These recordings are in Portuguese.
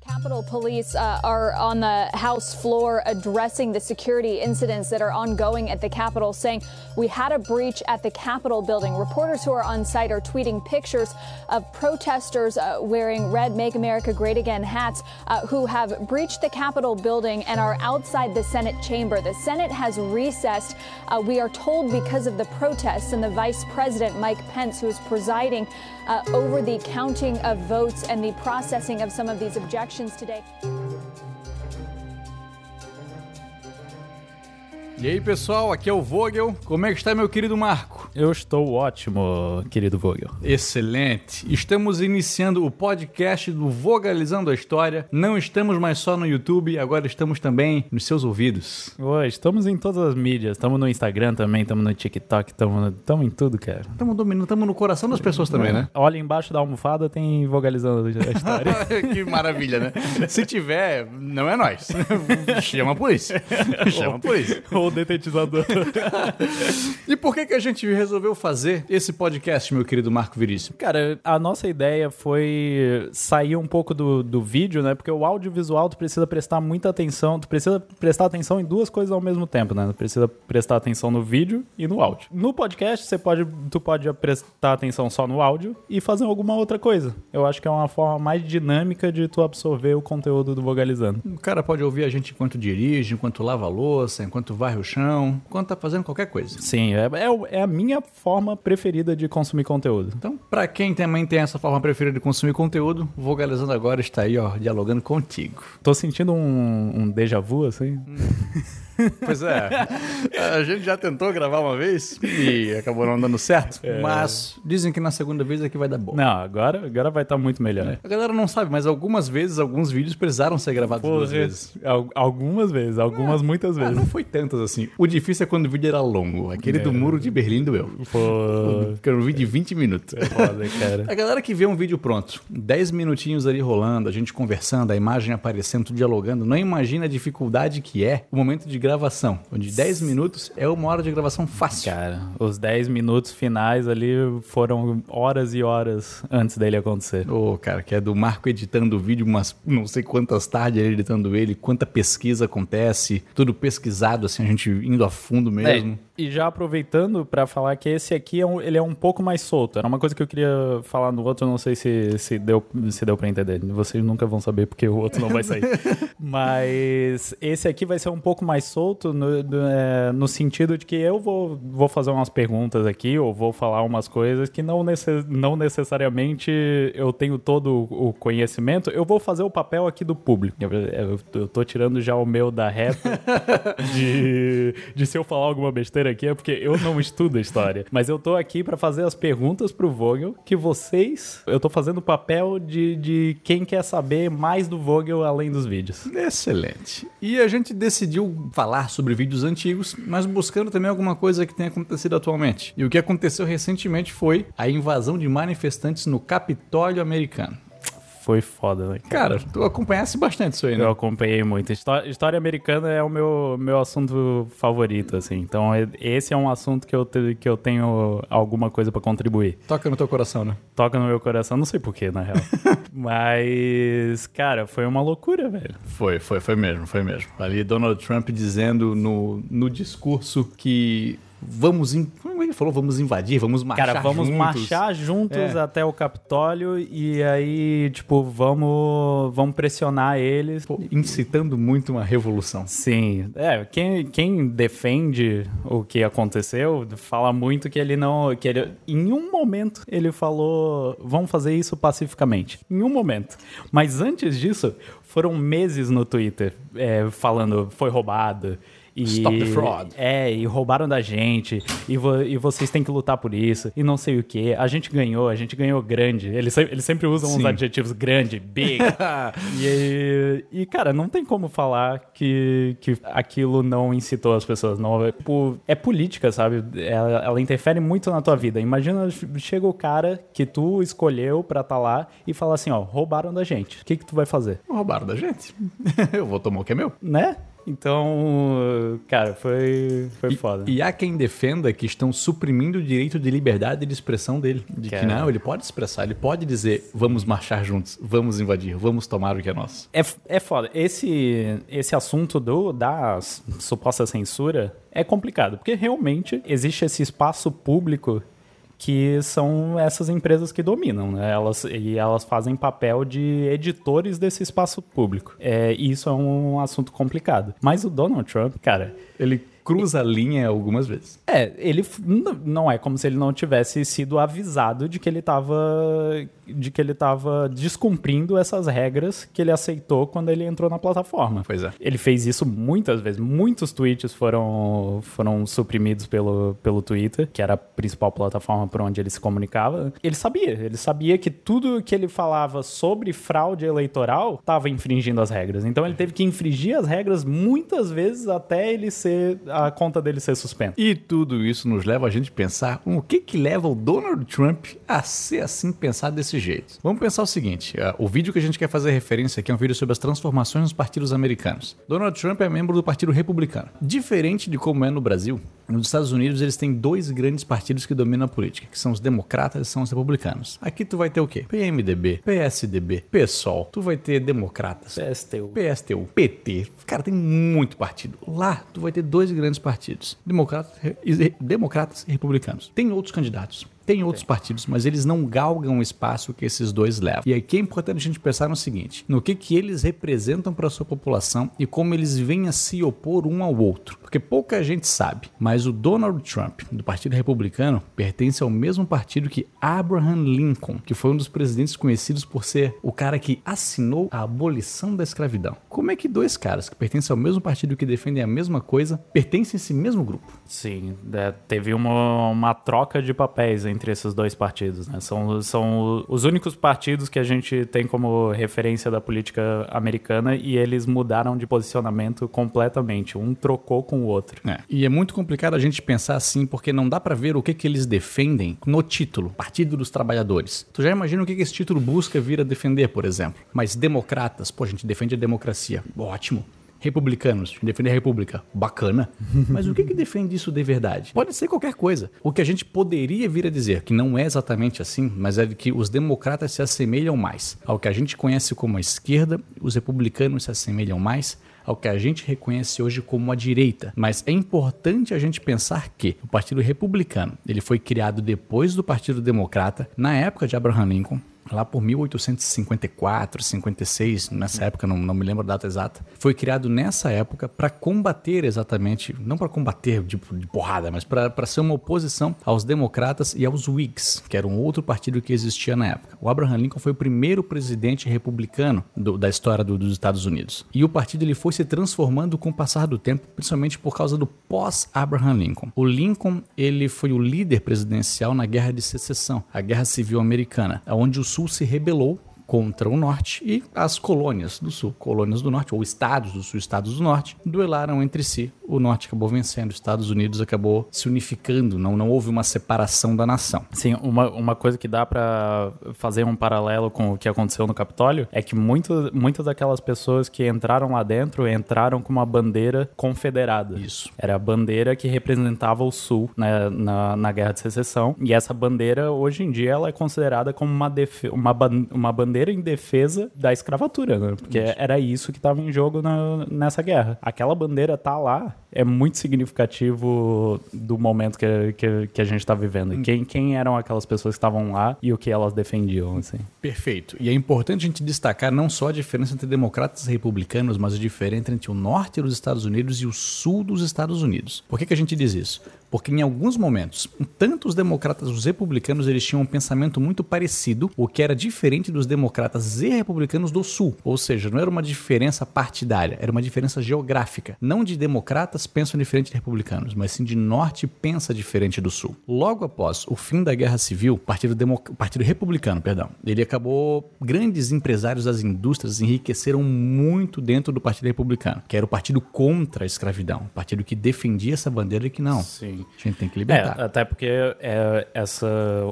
Cam Capitol Police uh, are on the House floor addressing the security incidents that are ongoing at the Capitol, saying we had a breach at the Capitol building. Reporters who are on site are tweeting pictures of protesters uh, wearing red Make America Great Again hats uh, who have breached the Capitol building and are outside the Senate chamber. The Senate has recessed, uh, we are told, because of the protests, and the Vice President, Mike Pence, who is presiding uh, over the counting of votes and the processing of some of these objections today. E aí, pessoal, aqui é o Vogel. Como é que está meu querido Marco? Eu estou ótimo, querido Vogel. Excelente. Estamos iniciando o podcast do Vogalizando a História. Não estamos mais só no YouTube, agora estamos também nos seus ouvidos. Oi, estamos em todas as mídias. Estamos no Instagram também, estamos no TikTok, estamos em tudo, cara. Estamos dominando, estamos no coração das pessoas também, né? Olha embaixo da almofada, tem Vogalizando a História. que maravilha, né? Se tiver, não é nós. Chama a polícia. Chama a polícia. Ou detetizador. e por que, que a gente resolveu fazer esse podcast, meu querido Marco Virício? Cara, a nossa ideia foi sair um pouco do, do vídeo, né? Porque o audiovisual tu precisa prestar muita atenção, tu precisa prestar atenção em duas coisas ao mesmo tempo, né? Tu precisa prestar atenção no vídeo e no áudio. No podcast, você pode, tu pode prestar atenção só no áudio e fazer alguma outra coisa. Eu acho que é uma forma mais dinâmica de tu absorver o conteúdo do Vogalizando. O cara pode ouvir a gente enquanto dirige, enquanto lava a louça, enquanto varre o chão, enquanto tá fazendo qualquer coisa. Sim, é, é, é a minha forma preferida de consumir conteúdo. Então, para quem também tem essa forma preferida de consumir conteúdo, o Vogalizando agora está aí, ó, dialogando contigo. Tô sentindo um, um déjà vu, assim. Hum. Pois é. A gente já tentou gravar uma vez e acabou não dando certo. É. Mas dizem que na segunda vez é que vai dar bom. Não, agora, agora vai estar tá muito melhor. É. A galera não sabe, mas algumas vezes, alguns vídeos precisaram ser gravados Porra, duas vezes. Algumas vezes, algumas é. muitas vezes. não foi tantas assim. O difícil é quando o vídeo era longo. Aquele do é. muro de Berlim doeu. Pô. Era um vídeo de 20 minutos. É foda, cara. A galera que vê um vídeo pronto, 10 minutinhos ali rolando, a gente conversando, a imagem aparecendo, dialogando, não imagina a dificuldade que é o momento de gravação, onde 10 minutos é uma hora de gravação fácil. Cara, os 10 minutos finais ali foram horas e horas antes dele acontecer. Ô, oh, cara, que é do Marco editando o vídeo, umas não sei quantas tardes ele editando ele, quanta pesquisa acontece, tudo pesquisado, assim, a gente indo a fundo mesmo. É. E já aproveitando para falar que esse aqui é um, ele é um pouco mais solto. Era uma coisa que eu queria falar no outro, não sei se, se deu, se deu para entender. Vocês nunca vão saber porque o outro não vai sair. Mas esse aqui vai ser um pouco mais solto no, no, é, no, sentido de que eu vou, vou fazer umas perguntas aqui ou vou falar umas coisas que não, necess, não necessariamente eu tenho todo o conhecimento. Eu vou fazer o papel aqui do público. Eu, eu, eu tô tirando já o meu da reta de, de se eu falar alguma besteira aqui é porque eu não estudo história. Mas eu tô aqui para fazer as perguntas pro Vogel que vocês. Eu tô fazendo o papel de, de quem quer saber mais do Vogel além dos vídeos. Excelente. E a gente decidiu falar sobre vídeos antigos, mas buscando também alguma coisa que tenha acontecido atualmente. E o que aconteceu recentemente foi a invasão de manifestantes no Capitólio americano foi foda, né? Cara, tu acompanhasse bastante isso aí, né? Eu acompanhei muito. História, história americana é o meu, meu assunto favorito, assim. Então, esse é um assunto que eu, te, que eu tenho alguma coisa para contribuir. Toca no teu coração, né? Toca no meu coração, não sei porquê, na real. Mas, cara, foi uma loucura, velho. Foi, foi, foi mesmo, foi mesmo. Ali Donald Trump dizendo no, no discurso que vamos. In... Como ele falou? Vamos invadir, vamos marchar Cara, vamos juntos. marchar juntos é. até o Capitólio e aí, tipo, vamos, vamos pressionar eles. Pô, incitando muito uma revolução. Sim. É, quem, quem defende o que aconteceu fala muito que ele não. que ele, em um momento ele falou: vamos fazer isso pacificamente. Em um momento. Mas antes disso, foram meses no Twitter é, falando foi roubado e, Stop the fraud. É, e roubaram da gente, e, vo, e vocês têm que lutar por isso, e não sei o que. A gente ganhou, a gente ganhou grande. Eles, eles sempre usam Sim. uns adjetivos grande, big. e, e, cara, não tem como falar que, que aquilo não incitou as pessoas. Não, é, é política, sabe? Ela, ela, interfere muito na tua vida. Imagina, chega o cara que tu escolheu pra estar tá lá e fala assim, ó, roubaram da gente. O que que tu vai fazer? Roubaram da gente? Eu vou tomar o que é meu. Né? Então, cara, foi, foi e, foda. E há quem defenda que estão suprimindo o direito de liberdade de expressão dele. De que, que não, ele pode expressar, ele pode dizer, vamos marchar juntos, vamos invadir, vamos tomar o que é nosso. É, é foda. Esse, esse assunto do, da suposta censura é complicado, porque realmente existe esse espaço público que são essas empresas que dominam, né? Elas, e elas fazem papel de editores desse espaço público. É, e isso é um assunto complicado. Mas o Donald Trump, cara, ele cruza a linha algumas vezes. É, ele não é como se ele não tivesse sido avisado de que ele estava de que ele estava descumprindo essas regras que ele aceitou quando ele entrou na plataforma. Pois é. Ele fez isso muitas vezes. Muitos tweets foram, foram suprimidos pelo, pelo Twitter, que era a principal plataforma por onde ele se comunicava. Ele sabia, ele sabia que tudo que ele falava sobre fraude eleitoral estava infringindo as regras. Então ele teve que infringir as regras muitas vezes até ele ser a conta dele ser suspensa. E tudo isso nos leva a gente pensar o que que leva o Donald Trump a ser assim pensar desse jeito. Vamos pensar o seguinte: uh, o vídeo que a gente quer fazer referência aqui é um vídeo sobre as transformações nos partidos americanos. Donald Trump é membro do Partido Republicano. Diferente de como é no Brasil, nos Estados Unidos eles têm dois grandes partidos que dominam a política, que são os democratas e são os republicanos. Aqui tu vai ter o quê? PMDB, PSDB, PSOL, tu vai ter democratas, PSTU, PSTU, PT. Cara, tem muito partido. Lá tu vai ter dois grandes partidos, democratas, democratas e republicanos. Tem outros candidatos. Tem outros partidos, mas eles não galgam o espaço que esses dois levam. E aqui é importante a gente pensar no seguinte: no que, que eles representam para a sua população e como eles vêm a se opor um ao outro. Porque pouca gente sabe, mas o Donald Trump, do Partido Republicano, pertence ao mesmo partido que Abraham Lincoln, que foi um dos presidentes conhecidos por ser o cara que assinou a abolição da escravidão. Como é que dois caras que pertencem ao mesmo partido que defendem a mesma coisa pertencem a esse mesmo grupo? Sim, é, teve uma, uma troca de papéis entre entre esses dois partidos. Né? São, são os únicos partidos que a gente tem como referência da política americana e eles mudaram de posicionamento completamente. Um trocou com o outro. É. E é muito complicado a gente pensar assim, porque não dá para ver o que, que eles defendem no título, Partido dos Trabalhadores. Tu já imagina o que, que esse título busca vir a defender, por exemplo. Mas democratas, pô, a gente defende a democracia. Ótimo republicanos, defender a república. Bacana. Mas o que, que defende isso de verdade? Pode ser qualquer coisa. O que a gente poderia vir a dizer, que não é exatamente assim, mas é que os democratas se assemelham mais ao que a gente conhece como a esquerda, os republicanos se assemelham mais ao que a gente reconhece hoje como a direita. Mas é importante a gente pensar que o Partido Republicano ele foi criado depois do Partido Democrata, na época de Abraham Lincoln, lá por 1854, 56, nessa época, não, não me lembro a data exata, foi criado nessa época para combater exatamente, não para combater tipo, de porrada, mas para ser uma oposição aos democratas e aos Whigs, que era um outro partido que existia na época. O Abraham Lincoln foi o primeiro presidente republicano do, da história do, dos Estados Unidos. E o partido ele foi se transformando com o passar do tempo, principalmente por causa do pós-Abraham Lincoln. O Lincoln ele foi o líder presidencial na Guerra de Secessão, a Guerra Civil Americana, onde o Sul se rebelou contra o norte e as colônias do sul, colônias do norte, ou estados do sul, estados do norte, duelaram entre si. O norte acabou vencendo, os Estados Unidos acabou se unificando, não, não houve uma separação da nação. Sim, uma, uma coisa que dá para fazer um paralelo com o que aconteceu no Capitólio é que muito, muitas daquelas pessoas que entraram lá dentro entraram com uma bandeira confederada. Isso. Era a bandeira que representava o sul né, na, na Guerra de Secessão, e essa bandeira, hoje em dia, ela é considerada como uma, uma, uma bandeira em defesa da escravatura, né? Porque era isso que estava em jogo na, nessa guerra. Aquela bandeira tá lá é muito significativo do momento que, que, que a gente está vivendo. Hum. Quem, quem eram aquelas pessoas que estavam lá e o que elas defendiam, assim. Perfeito. E é importante a gente destacar não só a diferença entre democratas e republicanos, mas a diferença entre o norte dos Estados Unidos e o sul dos Estados Unidos. Por que, que a gente diz isso? Porque em alguns momentos, tanto os democratas e os republicanos eles tinham um pensamento muito parecido, o que era diferente dos democratas e republicanos do sul. Ou seja, não era uma diferença partidária, era uma diferença geográfica. Não de democratas pensam diferente de republicanos, mas sim de norte pensa diferente do sul. Logo após o fim da Guerra Civil, o Partido. Partido Republicano, perdão, ele acabou grandes empresários das indústrias enriqueceram muito dentro do Partido Republicano, que era o partido contra a escravidão, o partido que defendia essa bandeira e que não. Sim. A gente tem que libertar. É, até porque é, essa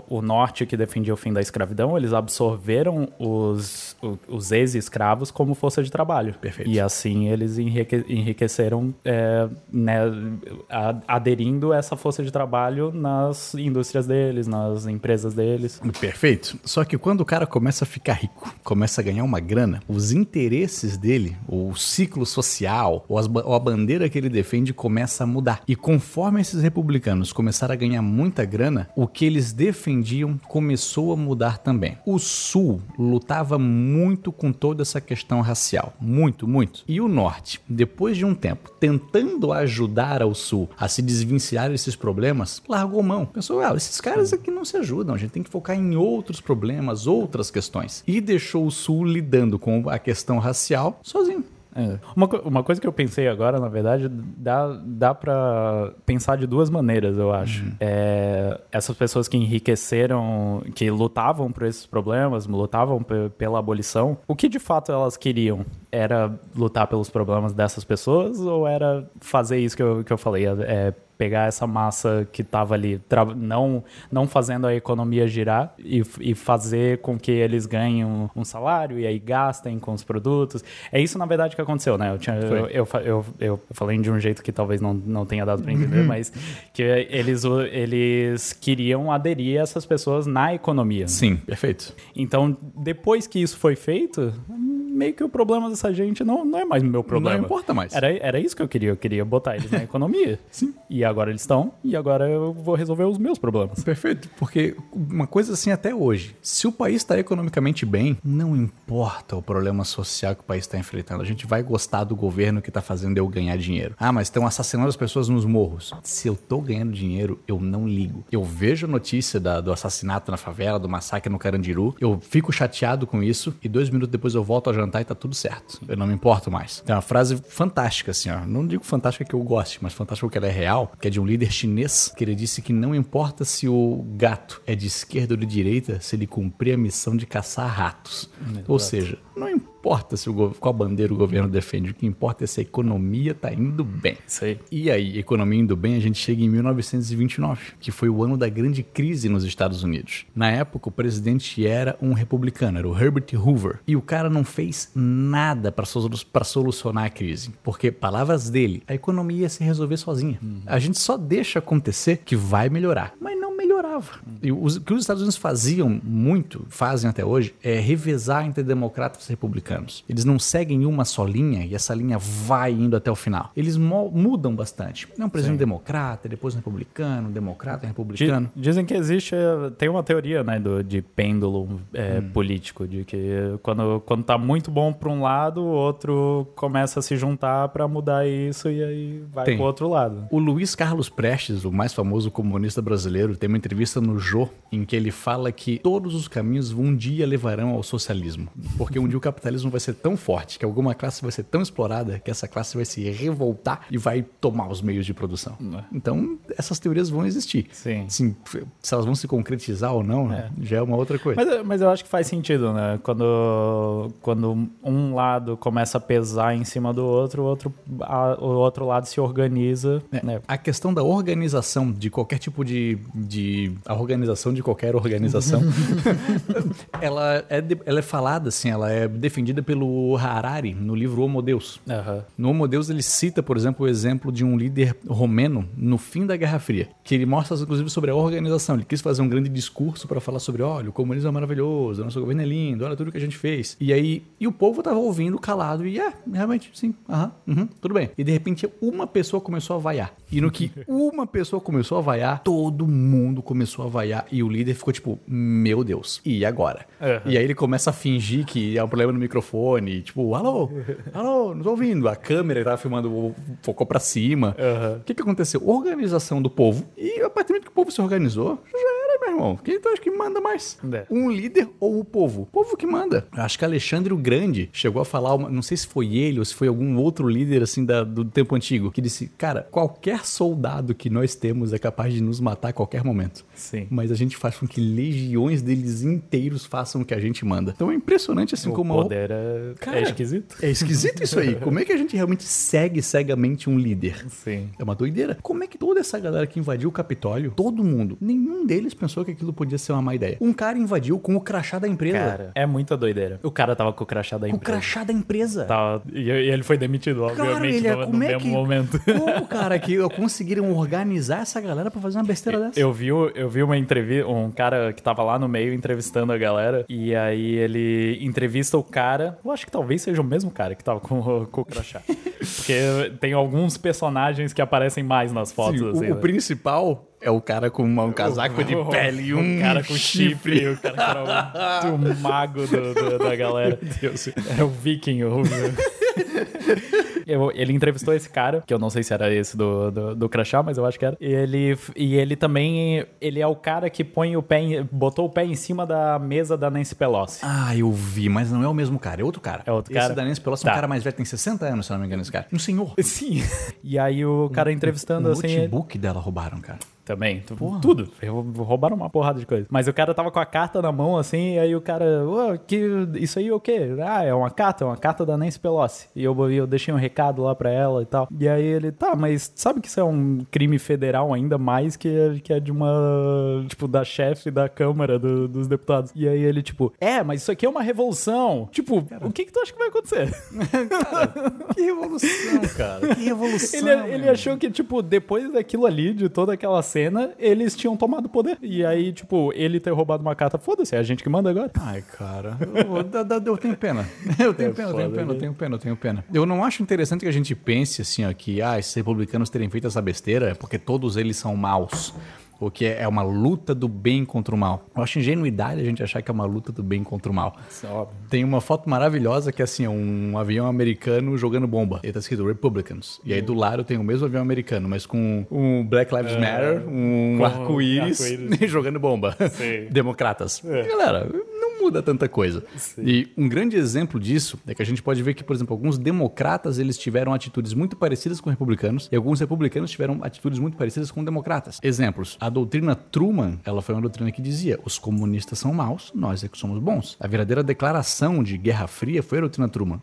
o norte que defendia o fim da escravidão, eles absorveram os, os ex-escravos como força de trabalho. Perfeito. E assim eles enrique, enriqueceram, é, né, aderindo essa força de trabalho nas indústrias deles, nas empresas deles. Perfeito. Só que quando o cara começa a ficar rico, começa a ganhar uma grana, os interesses dele, o ciclo social, ou, as, ou a bandeira que ele defende começa a mudar. E conforme esses republicanos começaram a ganhar muita grana, o que eles defendiam começou a mudar também. O Sul lutava muito com toda essa questão racial. Muito, muito. E o Norte, depois de um tempo, tentando ajudar ao Sul a se desvencilhar desses problemas, largou mão. Pensou, ah, esses caras aqui não se ajudam, a gente tem que focar em outros problemas, outras questões. E deixou o Sul lidando com a questão racial sozinho. É. Uma, uma coisa que eu pensei agora, na verdade, dá, dá para pensar de duas maneiras, eu acho. Uhum. É, essas pessoas que enriqueceram, que lutavam por esses problemas, lutavam pela abolição, o que de fato elas queriam? Era lutar pelos problemas dessas pessoas ou era fazer isso que eu, que eu falei? É, pegar essa massa que estava ali, não, não fazendo a economia girar e, e fazer com que eles ganhem um, um, salário e aí gastem com os produtos. É isso, na verdade, que aconteceu, né? Eu, tinha, eu, eu, eu, eu, falei de um jeito que talvez não, não tenha dado para entender, uhum. mas que eles, eles queriam aderir essas pessoas na economia. Sim, perfeito. Então, depois que isso foi feito, meio que o problema dessa gente não, não é mais meu problema. Não importa mais. Era, era isso que eu queria. Eu queria botar eles na economia. Sim. E agora eles estão, e agora eu vou resolver os meus problemas. Perfeito. Porque uma coisa assim até hoje, se o país está economicamente bem, não importa o problema social que o país está enfrentando. A gente vai gostar do governo que está fazendo eu ganhar dinheiro. Ah, mas estão assassinando as pessoas nos morros. Se eu tô ganhando dinheiro, eu não ligo. Eu vejo a notícia da, do assassinato na favela, do massacre no Carandiru, eu fico chateado com isso, e dois minutos depois eu volto a jantar jantar e tá tudo certo. Eu não me importo mais. Tem uma frase fantástica, assim, ó. Não digo fantástica que eu goste, mas fantástica porque ela é real, que é de um líder chinês, que ele disse que não importa se o gato é de esquerda ou de direita, se ele cumprir a missão de caçar ratos. Exato. Ou seja, não importa importa se o, qual bandeira o governo defende, o que importa é se a economia está indo bem. Isso aí. E aí, economia indo bem, a gente chega em 1929, que foi o ano da grande crise nos Estados Unidos. Na época, o presidente era um republicano, era o Herbert Hoover. E o cara não fez nada para solucionar a crise, porque, palavras dele, a economia ia se resolver sozinha. Uhum. A gente só deixa acontecer que vai melhorar. Mas E os, o que os Estados Unidos faziam muito, fazem até hoje, é revezar entre democratas e republicanos. Eles não seguem uma só linha e essa linha vai indo até o final. Eles mudam bastante. Não, presidente Sim. democrata, depois republicano, democrata, republicano. Dizem que existe, tem uma teoria né, do, de pêndulo é, hum. político, de que quando, quando tá muito bom para um lado, o outro começa a se juntar para mudar isso e aí vai para o outro lado. O Luiz Carlos Prestes, o mais famoso comunista brasileiro, tem uma entrevista no Jô em que ele fala que todos os caminhos um dia levarão ao socialismo. Porque um dia o capitalismo vai ser tão forte que alguma classe vai ser tão explorada que essa classe vai se revoltar e vai tomar os meios de produção. É. Então, essas teorias vão existir. Sim. Sim se elas vão se concretizar ou não, é. já é uma outra coisa. Mas, mas eu acho que faz sentido, né? Quando, quando um lado começa a pesar em cima do outro, o outro, a, o outro lado se organiza. É. Né? A questão da organização de qualquer tipo de, de a organização de qualquer organização, ela, é de, ela é falada assim, ela é defendida pelo Harari no livro Homo Deus. Uhum. No Homo Deus ele cita, por exemplo, o exemplo de um líder romeno no fim da Guerra Fria, que ele mostra inclusive sobre a organização. Ele quis fazer um grande discurso para falar sobre, olha, o comunismo é maravilhoso, o nosso governo é lindo, olha tudo que a gente fez. E aí, e o povo tava ouvindo calado e, é, realmente, sim, aham, uhum, tudo bem. E de repente uma pessoa começou a vaiar. E no que uma pessoa começou a vaiar, todo mundo começou a vaiar e o líder ficou tipo, meu Deus, e agora? Uhum. E aí ele começa a fingir que há um problema no microfone, tipo, alô, alô, não tô ouvindo. A câmera que tava filmando focou pra cima. O uhum. que que aconteceu? Organização do povo. E a partir do momento que o povo se organizou, já irmão. Quem tu acha que manda mais? É. Um líder ou o povo? O povo que manda. Acho que Alexandre o Grande chegou a falar, uma, não sei se foi ele ou se foi algum outro líder assim da, do tempo antigo, que disse, cara, qualquer soldado que nós temos é capaz de nos matar a qualquer momento. Sim. Mas a gente faz com que legiões deles inteiros façam o que a gente manda. Então é impressionante assim o como... O poder é... Cara, é esquisito. É esquisito isso aí. Como é que a gente realmente segue cegamente um líder? Sim. É uma doideira. Como é que toda essa galera que invadiu o Capitólio, todo mundo, nenhum deles pensou que aquilo podia ser uma má ideia. Um cara invadiu com o crachá da empresa. Cara, é muita doideira. O cara tava com o crachá da com empresa. Com o crachá da empresa. Tava, e, ele foi demitido, obviamente, claro, ele é, no, no é mesmo que, momento. Como, cara, que conseguiram organizar essa galera pra fazer uma besteira dessa? Eu vi, eu vi uma entrevista, um cara que tava lá no meio entrevistando a galera, e aí ele entrevista o cara, eu acho que talvez seja o mesmo cara que tava com, com o crachá. Porque tem alguns personagens que aparecem mais nas fotos. Sim, assim, o, né? o principal é o cara com um casaco de pele e um cara com chifre. chifre. O cara que era o, o mago do, do, da galera. Meu Deus. Era o viking. O... Eu, ele entrevistou esse cara, que eu não sei se era esse do, do, do crachá, mas eu acho que era. E ele, e ele também, ele é o cara que põe o pé, em, botou o pé em cima da mesa da Nancy Pelosi. Ah, eu vi, mas não é o mesmo cara, é outro cara. É outro cara. Esse da Nancy Pelosi tá. é um tá. cara mais velho, tem 60 anos, se não me engano, esse cara. Um senhor. Sim. E aí o cara entrevistando o assim... O notebook ele... dela roubaram, cara também. Porra. Tudo. Roubaram uma porrada de coisa. Mas o cara tava com a carta na mão, assim, e aí o cara, oh, que, isso aí é o quê? Ah, é uma carta, é uma carta da Nancy Pelosi. E eu, eu deixei um recado lá pra ela e tal. E aí ele, tá, mas sabe que isso é um crime federal ainda mais que, que é de uma, tipo, da chefe da Câmara do, dos Deputados. E aí ele, tipo, é, mas isso aqui é uma revolução. Tipo, cara. o que que tu acha que vai acontecer? cara, que revolução, cara. Que revolução. Ele, ele achou que, tipo, depois daquilo ali, de toda aquela cena, cena, eles tinham tomado poder. E aí, tipo, ele ter roubado uma carta, foda-se, é a gente que manda agora. Ai, cara, eu, eu, tenho pena. Eu tenho é pena, eu tenho pena, eu tenho pena, eu tenho pena. Eu não acho interessante que a gente pense assim, ó, que ah, esses republicanos terem feito essa besteira é porque todos eles são maus porque é uma luta do bem contra o mal. Eu acho ingenuidade a gente achar que é uma luta do bem contra o mal. É Tem uma foto maravilhosa que é assim, um avião americano jogando bomba. E tá escrito Republicans. E aí do lado tem o mesmo avião americano, mas com um Black Lives é. Matter, um arco-íris arco jogando bomba. Sim. Democratas. É. Galera, muda tanta coisa. Sim. E um grande exemplo disso é que a gente pode ver que, por exemplo, alguns democratas eles tiveram atitudes muito parecidas com republicanos e alguns republicanos tiveram atitudes muito parecidas com democratas. Exemplos: a doutrina Truman, ela foi uma doutrina que dizia: os comunistas são maus, nós é que somos bons. A verdadeira declaração de Guerra Fria foi a doutrina Truman.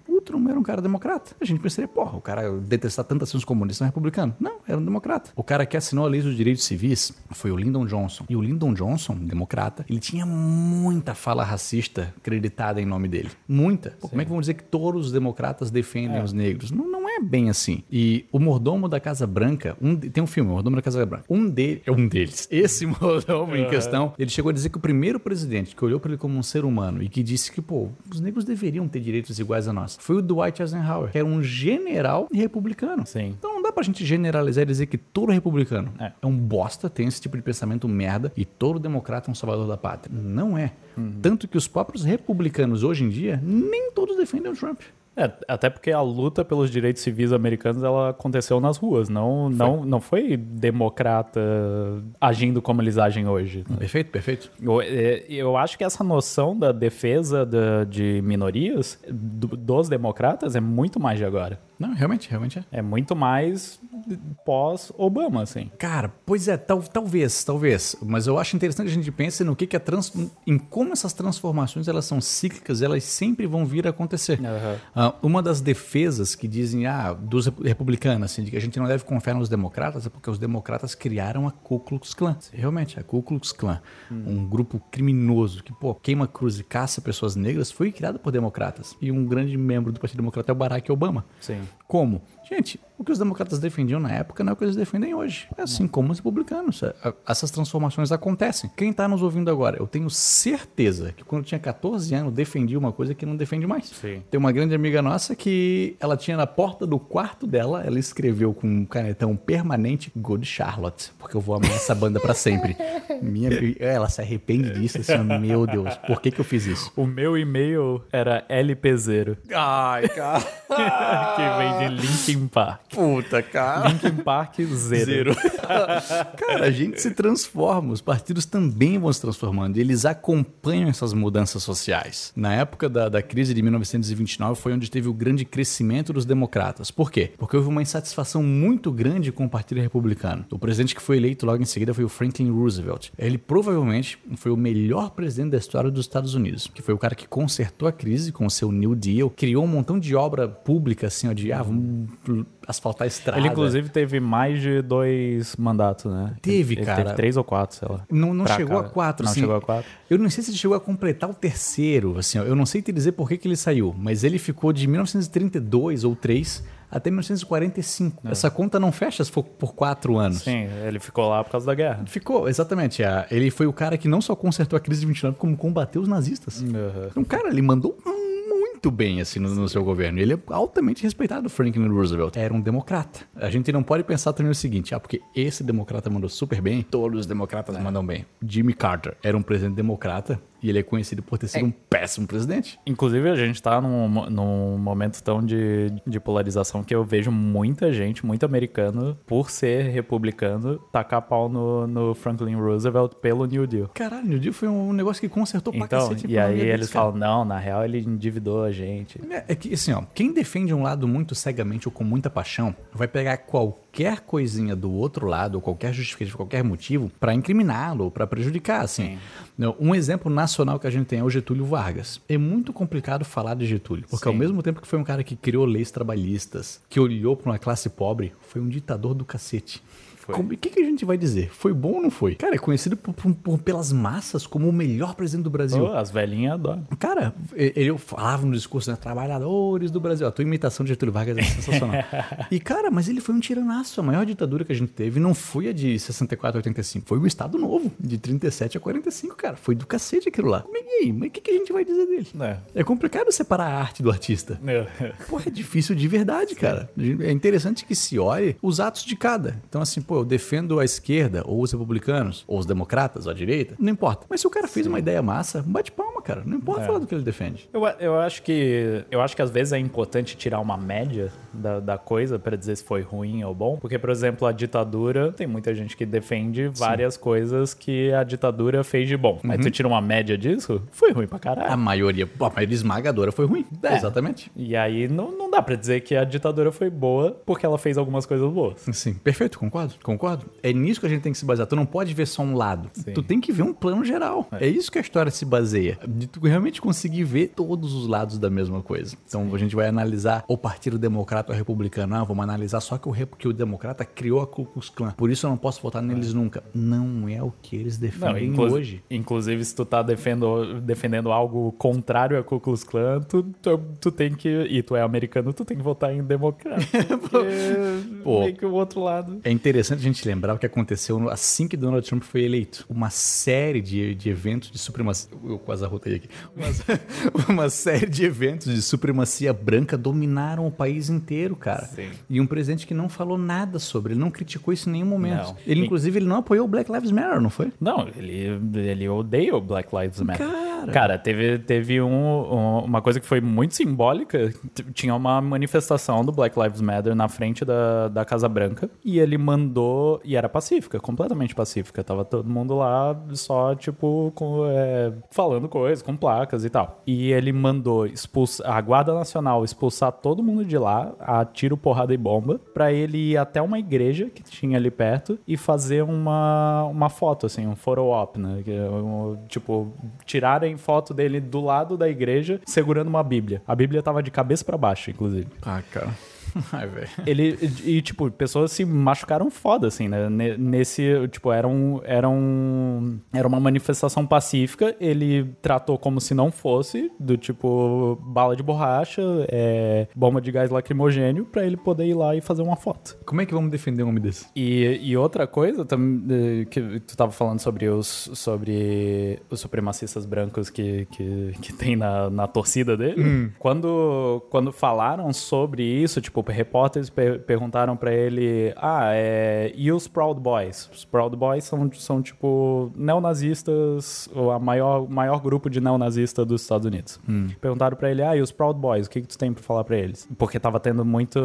Era um cara democrata. A gente pensaria, porra, o cara detestar tanto assim os comunistas não é republicano. Não, era um democrata. O cara que assinou a lei dos direitos civis foi o Lyndon Johnson. E o Lyndon Johnson, democrata, ele tinha muita fala racista acreditada em nome dele. Muita. Pô, como é que vamos dizer que todos os democratas defendem é. os negros? Não é bem assim. E o mordomo da Casa Branca, um, tem um filme, o Mordomo da Casa Branca. Um, de, é um deles. Esse mordomo em questão, ele chegou a dizer que o primeiro presidente que olhou para ele como um ser humano e que disse que, pô, os negros deveriam ter direitos iguais a nós, foi o Dwight Eisenhower, que era um general republicano. Sim. Então não dá pra gente generalizar e dizer que todo republicano é, é um bosta, tem esse tipo de pensamento merda e todo democrata é um salvador da pátria. Não é. Uhum. Tanto que os próprios republicanos hoje em dia, nem todos defendem o Trump. É, até porque a luta pelos direitos civis americanos ela aconteceu nas ruas, não foi. não, não foi democrata agindo como eles agem hoje. Né? Perfeito, perfeito. Eu, é, eu, acho que essa noção da defesa de, de minorias do, dos democratas é muito mais de agora. Não, realmente, realmente é. É muito mais pós-Obama, assim. Cara, pois é, tal, talvez, talvez. Mas eu acho interessante que a gente pense no que, que é trans, em como essas transformações elas são cíclicas, elas sempre vão vir a acontecer. Uhum. Uh, uma das defesas que dizem, ah, dos republicanos, assim, de que a gente não deve confiar nos democratas, é porque os democratas criaram a Ku Klux Klan. Realmente, a Ku Klux Klan, hum. um grupo criminoso que, pô, queima cruz e caça pessoas negras, foi criado por democratas. E um grande membro do Partido Democrata é o Barack Obama. Sim. Como? Gente, o que os democratas defendiam na época não é o que eles defendem hoje. É assim como os republicanos. É, essas transformações acontecem. Quem está nos ouvindo agora, eu tenho certeza que quando tinha 14 anos defendia uma coisa que não defende mais. Sim. Tem uma grande amiga nossa que ela tinha na porta do quarto dela, ela escreveu com um canetão permanente Good Charlotte, porque eu vou amar essa banda para sempre. Minha, ela se arrepende disso, assim, meu Deus, por que que eu fiz isso? O meu e-mail era LP0. Ai, cara. que vem de Linkin Park. Puta, cara. Linkin Park zero. zero. cara, a gente se transforma. Os partidos também vão se transformando. Eles acompanham essas mudanças sociais. Na época da, da crise de 1929 foi onde teve o grande crescimento dos democratas. Por quê? Porque houve uma insatisfação muito grande com o Partido Republicano. O presidente que foi eleito logo em seguida foi o Franklin Roosevelt. Ele provavelmente foi o melhor presidente da história dos Estados Unidos, que foi o cara que consertou a crise com o seu New Deal, criou um montão de obra pública assim, ó, de ah, vamos asfaltar a estrada. Ele, inclusive, teve mais de dois mandatos, né? Teve, ele, cara. Ele teve três ou quatro, sei lá. Não, não chegou cá. a quatro, Não assim. chegou a quatro? Eu não sei se ele chegou a completar o terceiro, assim, ó, eu não sei te dizer por que, que ele saiu, mas ele ficou de 1932 ou 3 até 1945. É. Essa conta não fecha se for por quatro anos. Sim, ele ficou lá por causa da guerra. Ficou, exatamente. É. Ele foi o cara que não só consertou a crise de 29, como combateu os nazistas. Uhum. Então, cara, ele mandou muito bem assim no, no, seu governo. Ele é altamente respeitado, Franklin Roosevelt. Era um democrata. A gente não pode pensar também o seguinte: ah, porque esse democrata mandou super bem, todos os democratas é. mandam bem. Jimmy Carter era um presidente democrata e ele é conhecido por ter sido é. um péssimo presidente. Inclusive, a gente tá num, num momento tão de, de polarização que eu vejo muita gente, muito americano, por ser republicano, tacar pau no, no Franklin Roosevelt pelo New Deal. Caralho, New Deal foi um negócio que consertou então, pra cacete. E aí eles falam, não, na real ele endividou a gente. É, é que, assim, ó, quem defende um lado muito cegamente ou com muita paixão, vai pegar qualquer coisinha do outro lado, ou qualquer justificativa, qualquer motivo, para incriminá-lo, pra prejudicar, assim. Sim. Um exemplo nacional nacional que a gente tem é o Getúlio Vargas. É muito complicado falar de Getúlio, porque Sim. ao mesmo tempo que foi um cara que criou leis trabalhistas, que olhou para uma classe pobre, foi um ditador do cacete. O que, que, a gente vai dizer? Foi bom ou não foi? Cara, é conhecido por, por, por, pelas massas como o melhor presidente do Brasil. Oh, as velhinhas adoram. Cara, ele falava no discurso, né? Trabalhadores do Brasil. A tua imitação de Getúlio Vargas é sensacional. e, cara, mas ele foi um tiranaço. A maior ditadura que a gente teve não foi a de 64 a 85. Foi o Estado Novo, de 37 a 45, cara. Foi do cacete aquilo lá. Mas e aí? Mas o que, que, a gente vai dizer dele? É. é complicado separar a arte do artista. É. Pô, é difícil de verdade, cara. É interessante que se olhe os atos de cada. Então, assim, pô, eu defendo a esquerda, ou os republicanos, ou os democratas, ou a direita, não importa. Mas se o cara fez Sim. uma ideia massa, bate palma, cara. Não importa é. falar do que ele defende. Eu, eu acho que eu acho que às vezes é importante tirar uma média da, da coisa para dizer se foi ruim ou bom. Porque, por exemplo, a ditadura, tem muita gente que defende várias Sim. coisas que a ditadura fez de bom. Uhum. Mas tu tira uma média disso, foi ruim pra caralho. A maioria, a maioria esmagadora foi ruim. É. Exatamente. E aí não, não dá pra dizer que a ditadura foi boa porque ela fez algumas coisas boas. Sim, perfeito, concordo. Concordo. É nisso que a gente tem que se basear. Tu não pode ver só um lado. Sim. Tu tem que ver um plano geral. É. é isso que a história se baseia. De tu realmente conseguir ver todos os lados da mesma coisa. Então Sim. a gente vai analisar o Partido Democrata ou Republicano. Ah, vamos analisar só que o, que o Democrata criou a Ku Klux Klan. Por isso eu não posso votar neles é. nunca. Não é o que eles defendem não, hoje. Inclusive, se tu tá defendendo, defendendo algo contrário a Ku Klux Klan, tu, tu, tu, tem que. E tu é americano, tu tem que votar em democrata. Pô, meio que o outro lado. É interessante a gente lembrar o que aconteceu assim que Donald Trump foi eleito. Uma série de, de eventos de supremacia. Eu quase arrotei aqui. Uma, uma série de eventos de supremacia branca dominaram o país inteiro, cara. Sim. E um presidente que não falou nada sobre, ele não criticou isso em nenhum momento. Não. Ele, inclusive, ele não apoiou o Black Lives Matter, não foi? Não, ele, ele odeia o Black Lives Matter. Cara, cara teve, teve um, um, uma coisa que foi muito simbólica. Tinha uma manifestação do Black Lives Matter na frente da, da Casa Branca e ele mandou. E era pacífica, completamente pacífica. Tava todo mundo lá só, tipo, com, é, falando coisas, com placas e tal. E ele mandou expulsar a Guarda Nacional expulsar todo mundo de lá, a tiro, porrada e bomba, para ele ir até uma igreja que tinha ali perto e fazer uma, uma foto, assim, um photo op, né? Um, tipo, tirarem foto dele do lado da igreja segurando uma Bíblia. A Bíblia tava de cabeça para baixo, inclusive. Ah, cara. Ai, velho. Ele, e, tipo, pessoas se machucaram foda, assim, né? Nesse, tipo, era um, era um, era uma manifestação pacífica, ele tratou como se não fosse, do tipo, bala de borracha, é, bomba de gás lacrimogênio, pra ele poder ir lá e fazer uma foto. Como é que vamos defender um homem desse? E, e outra coisa, também, que tu tava falando sobre os, sobre os supremacistas brancos que, que, que tem na, na torcida dele, hum. quando, quando falaram sobre isso, tipo, repórteres per perguntaram para ele: Ah, é, e os Proud Boys? Os Proud Boys são, são tipo neonazistas, a maior, maior grupo de neonazistas dos Estados Unidos. Hum. Perguntaram para ele: Ah, e os Proud Boys? O que, que tu tem para falar para eles? Porque tava tendo muito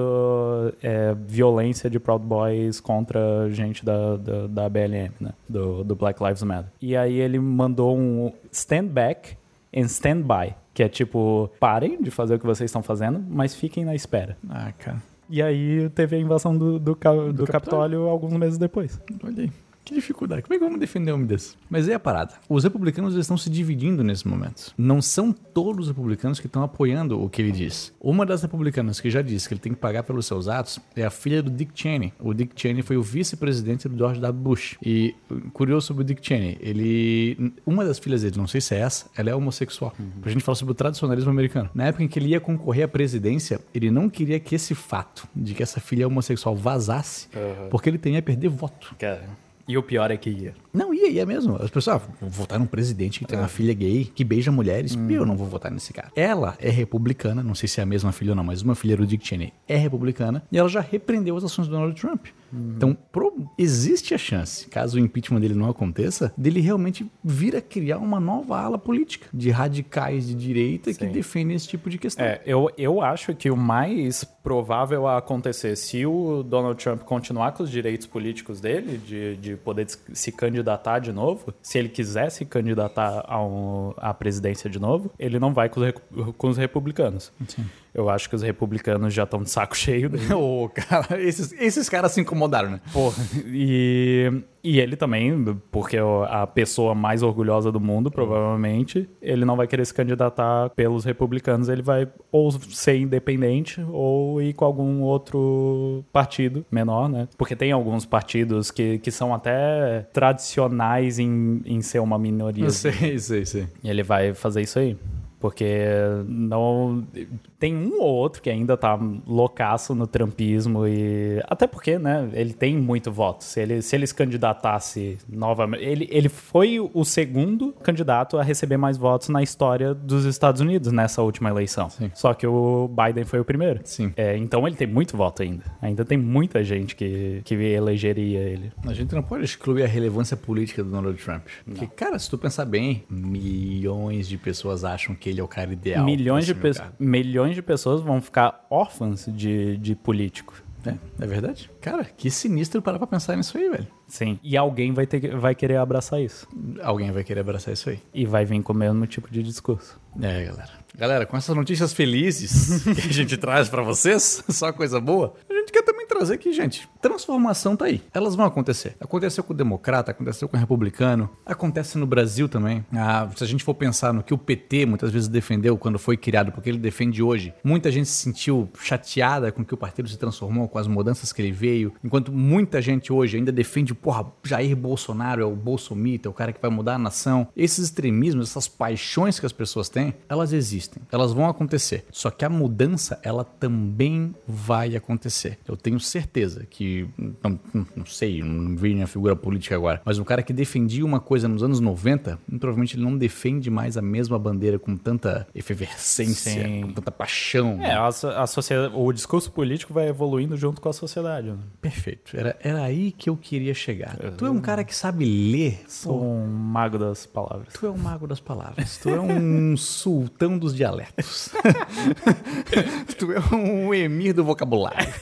é, violência de Proud Boys contra gente da, da, da BLM, né? Do, do Black Lives Matter. E aí ele mandou um stand back and stand by. Que é tipo, parem de fazer o que vocês estão fazendo, mas fiquem na espera. Ah, cara. E aí teve a invasão do, do, do, do Capitólio alguns meses depois. Olha aí. Que dificuldade. Como é que vamos defender um homem desse? Mas é a parada. Os republicanos estão se dividindo nesse momento. Não são todos os republicanos que estão apoiando o que ele diz. Uma das republicanas que já disse que ele tem que pagar pelos seus atos é a filha do Dick Cheney. O Dick Cheney foi o vice-presidente do George W. Bush. E curioso sobre o Dick Cheney, ele. Uma das filhas dele, não sei se é essa, ela é homossexual. Uhum. Pra gente falar sobre o tradicionalismo americano. Na época em que ele ia concorrer à presidência, ele não queria que esse fato de que essa filha é homossexual vazasse, uhum. porque ele temia perder voto. Cara. E o pior é que ia. Não, ia, ia mesmo. As pessoas, ah, votar num presidente que tem uma é. filha gay, que beija mulheres. Hum. Eu não vou votar nesse cara. Ela é republicana, não sei se é a mesma filha ou não, mas uma filha do Dick Cheney é republicana, e ela já repreendeu as ações do Donald Trump. Uhum. Então, pro, existe a chance, caso o impeachment dele não aconteça, dele realmente vir a criar uma nova ala política de radicais de direita Sim. que defendem esse tipo de questão. É, eu, eu acho que o mais provável a acontecer, se o Donald Trump continuar com os direitos políticos dele, de, de poder se candidatar de novo, se ele quiser se candidatar a um, à presidência de novo, ele não vai com os, com os republicanos. Sim. Eu acho que os republicanos já estão de saco cheio dele. Ô, oh, cara, esses, esses caras se incomodaram, né? Porra. E, e ele também, porque é a pessoa mais orgulhosa do mundo, provavelmente, ele não vai querer se candidatar pelos republicanos, ele vai ou ser independente ou ir com algum outro partido menor, né? Porque tem alguns partidos que, que são até tradicionais em, em ser uma minoria. Sei, sei, sei. E ele vai fazer isso aí. Porque não. Tem um ou outro que ainda tá loucaço no trampismo e. Até porque, né? Ele tem muito voto. Se ele se, ele se candidatasse novamente. Ele, ele foi o segundo candidato a receber mais votos na história dos Estados Unidos nessa última eleição. Sim. Só que o Biden foi o primeiro. Sim. É, então ele tem muito voto ainda. Ainda tem muita gente que, que elegeria ele. A gente não pode excluir a relevância política do Donald Trump. Não. Porque, cara, se tu pensar bem, milhões de pessoas acham que ele é o cara ideal. Milhões, de, pe milhões de pessoas vão ficar órfãs de, de político. É, é verdade? Cara, que sinistro parar pra pensar nisso aí, velho. Sim. E alguém vai, ter, vai querer abraçar isso. Alguém vai querer abraçar isso aí. E vai vir com o mesmo tipo de discurso. É, galera. Galera, com essas notícias felizes que a gente traz para vocês, só coisa boa, a gente quer também trazer que, gente, transformação tá aí. Elas vão acontecer. Aconteceu com o democrata, aconteceu com o republicano, acontece no Brasil também. Ah, se a gente for pensar no que o PT muitas vezes defendeu quando foi criado, porque ele defende hoje, muita gente se sentiu chateada com que o partido se transformou, com as mudanças que ele veio, enquanto muita gente hoje ainda defende, porra, Jair Bolsonaro é o bolsomita, é o cara que vai mudar a nação. Esses extremismos, essas paixões que as pessoas têm, elas existem, elas vão acontecer. Só que a mudança, ela também vai acontecer. Eu tenho certeza que, não, não sei, não vi minha figura política agora, mas um cara que defendia uma coisa nos anos 90, provavelmente ele não defende mais a mesma bandeira com tanta efervescência, Sim. com tanta paixão. É, a, a sociedade, o discurso político vai evoluindo junto com a sociedade. Né? Perfeito. Era, era aí que eu queria chegar. Uhum. Tu é um cara que sabe ler. Sou um mago das palavras. Tu é um mago das palavras. Tu é um sultão dos dialetos. tu é um emir do vocabulário.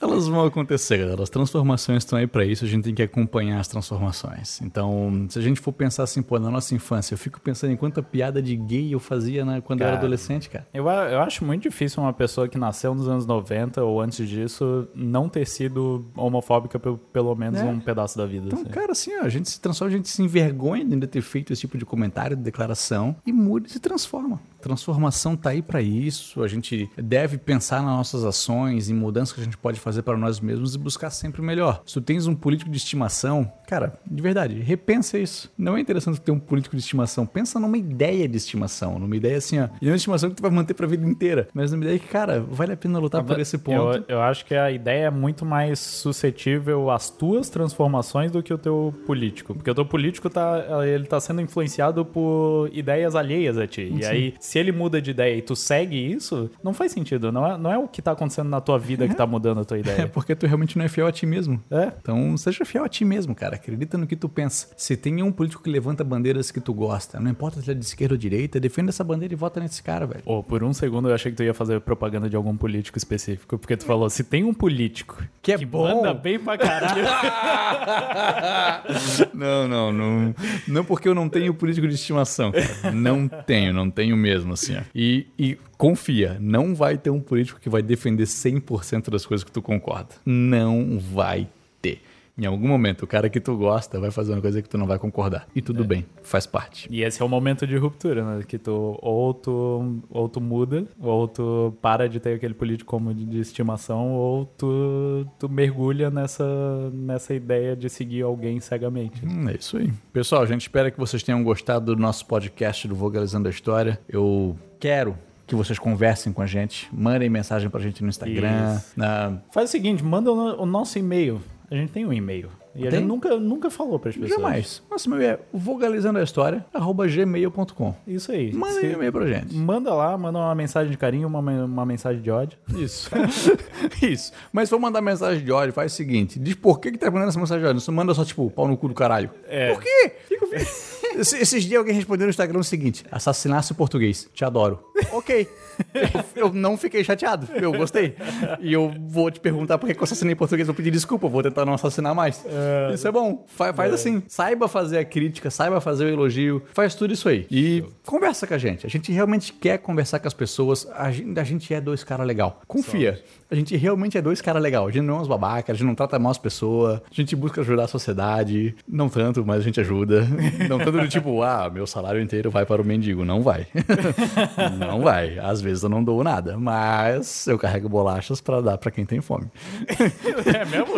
Elas vão acontecer, galera. As transformações estão aí para isso, a gente tem que acompanhar as transformações. Então, se a gente for pensar assim, pô, na nossa infância, eu fico pensando em quanta piada de gay eu fazia né, quando cara, eu era adolescente, cara. Eu, eu acho muito difícil uma pessoa que nasceu nos anos 90 ou antes disso não ter sido homofóbica pelo, pelo menos é. um pedaço da vida. Então, assim. cara, assim, ó, a gente se transforma, a gente se envergonha de ainda ter feito esse tipo de comentário, de declaração e muda e se transforma. Transformação tá aí para isso. A gente deve pensar nas nossas ações, em mudanças que a gente pode fazer para nós mesmos e buscar sempre o melhor. Se tu tens um político de estimação, cara, de verdade, repensa isso. Não é interessante ter um político de estimação. Pensa numa ideia de estimação, numa ideia assim, ó, e uma estimação que tu vai manter para a vida inteira, mas numa ideia que, cara, vale a pena lutar por esse ponto. Eu, eu acho que a ideia é muito mais suscetível às tuas transformações do que o teu político, porque o teu político tá, ele tá sendo influenciado por ideias alheias a ti. Sim. E aí, se ele muda de ideia e tu segue isso, não faz sentido. Não é, não é o que tá acontecendo na tua vida é. que tá mudando a tua ideia. É porque tu realmente não é fiel a ti mesmo. É. Então seja fiel a ti mesmo, cara. Acredita no que tu pensa. Se tem um político que levanta bandeiras que tu gosta, não importa se é de esquerda ou direita, defenda essa bandeira e vota nesse cara, velho. Oh, por um segundo eu achei que tu ia fazer propaganda de algum político específico, porque tu falou, se tem um político que é que bom. manda bem pra caralho. não, não, não. Não porque eu não tenho político de estimação, cara. Não tenho, não tenho mesmo, assim. E, e confia, não vai ter um político que vai defender 100% das coisas que tu concorda. Não vai ter. Em algum momento, o cara que tu gosta vai fazer uma coisa que tu não vai concordar. E tudo é. bem, faz parte. E esse é o momento de ruptura, né? Que tu ou tu, ou tu muda, ou tu para de ter aquele político como de, de estimação, ou tu, tu mergulha nessa, nessa ideia de seguir alguém cegamente. Hum, é isso aí. Pessoal, a gente espera que vocês tenham gostado do nosso podcast do Vogalizando a História. Eu quero que vocês conversem com a gente, mandem mensagem pra gente no Instagram. Na... Faz o seguinte, manda o nosso e-mail a gente tem um e-mail. E tem? a gente nunca, nunca falou para as pessoas. Jamais. Nosso e-mail é vogalizando a história, arroba gmail.com. Isso aí. Manda um e-mail pra gente. Manda lá, manda uma mensagem de carinho, uma, uma mensagem de ódio. Isso. Isso. Mas se for mandar mensagem de ódio, faz o seguinte: diz por que, que tá mandando essa mensagem de ódio. Você manda só, tipo, pau no cu do caralho. É. Por quê? Fico Esses dias alguém respondeu no Instagram o seguinte: assassinasse o português. Te adoro. Ok. Eu, eu, não fiquei chateado. Eu gostei. E eu vou te perguntar por que eu assassinei português. Vou pedir desculpa. Vou tentar não assassinar mais. É... Isso é bom. Faz, faz é. assim. Saiba fazer a crítica, saiba fazer o elogio. Faz tudo isso aí. E conversa com a gente. A gente realmente quer conversar com as pessoas. A gente, a gente é dois caras legal. Confia. A gente realmente é dois caras legal. A gente não é uns babacas, a gente não trata mal as pessoas. A gente busca ajudar a sociedade. Não tanto, mas a gente ajuda. Não tanto do tipo, ah, meu salário inteiro vai para o mendigo. Não vai. não vai. Às vezes eu não dou nada, mas eu carrego bolachas para dar para quem tem fome. É mesmo?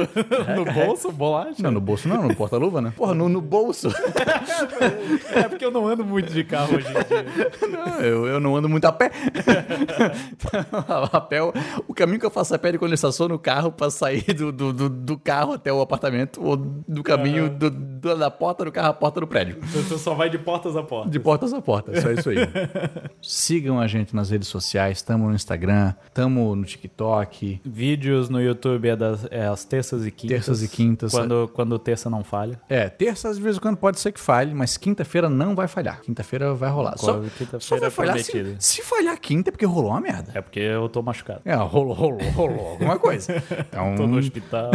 No bolso, bolacha? Não, no bolso não, no porta-luva, né? Porra, no, no bolso. É porque eu não ando muito de carro hoje em dia. Não, eu, eu não ando muito a pé. a pé, o caminho que eu faço a pé de quando eu estaciono carro para sair do, do, do, do, carro até o apartamento ou do caminho do, da porta do carro à porta do prédio. Então só vai de portas a portas. De portas a portas, só isso aí. Sigam a gente nas redes sociais, estamos no Instagram, estamos no TikTok. Vídeos no YouTube é, das, é as terças e quintas. Terças e quintas. Quando, quando terça não falha. É, terça de vez em quando pode ser que falhe, mas quinta-feira não vai falhar. Quinta-feira vai rolar. Só, só vai falhar se, se, falhar quinta é porque rolou uma merda. É porque eu tô machucado. É, rolou, rolou, rolou alguma coisa. Então... tô no hospital.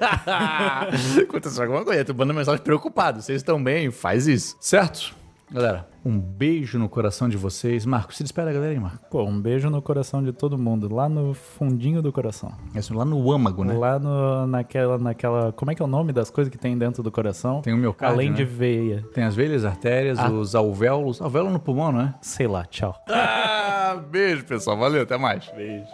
Aconteceu alguma coisa. Tu manda mensagem preocupado. Vocês estão bem? Faz isso. Certo? Galera, um beijo no coração de vocês. Marco, se despede a galera aí, Marco. Pô, um beijo no coração de todo mundo, lá no fundinho do coração. Isso, lá no âmago, né? Lá no, naquela, naquela. Como é que é o nome das coisas que tem dentro do coração? Tem o miocárdio, Além né? de veia. Tem as veias, artérias, ah. os alvéolos. Alvéolo no pulmão, não é? Sei lá, tchau. Ah, beijo, pessoal. Valeu, até mais. Beijo.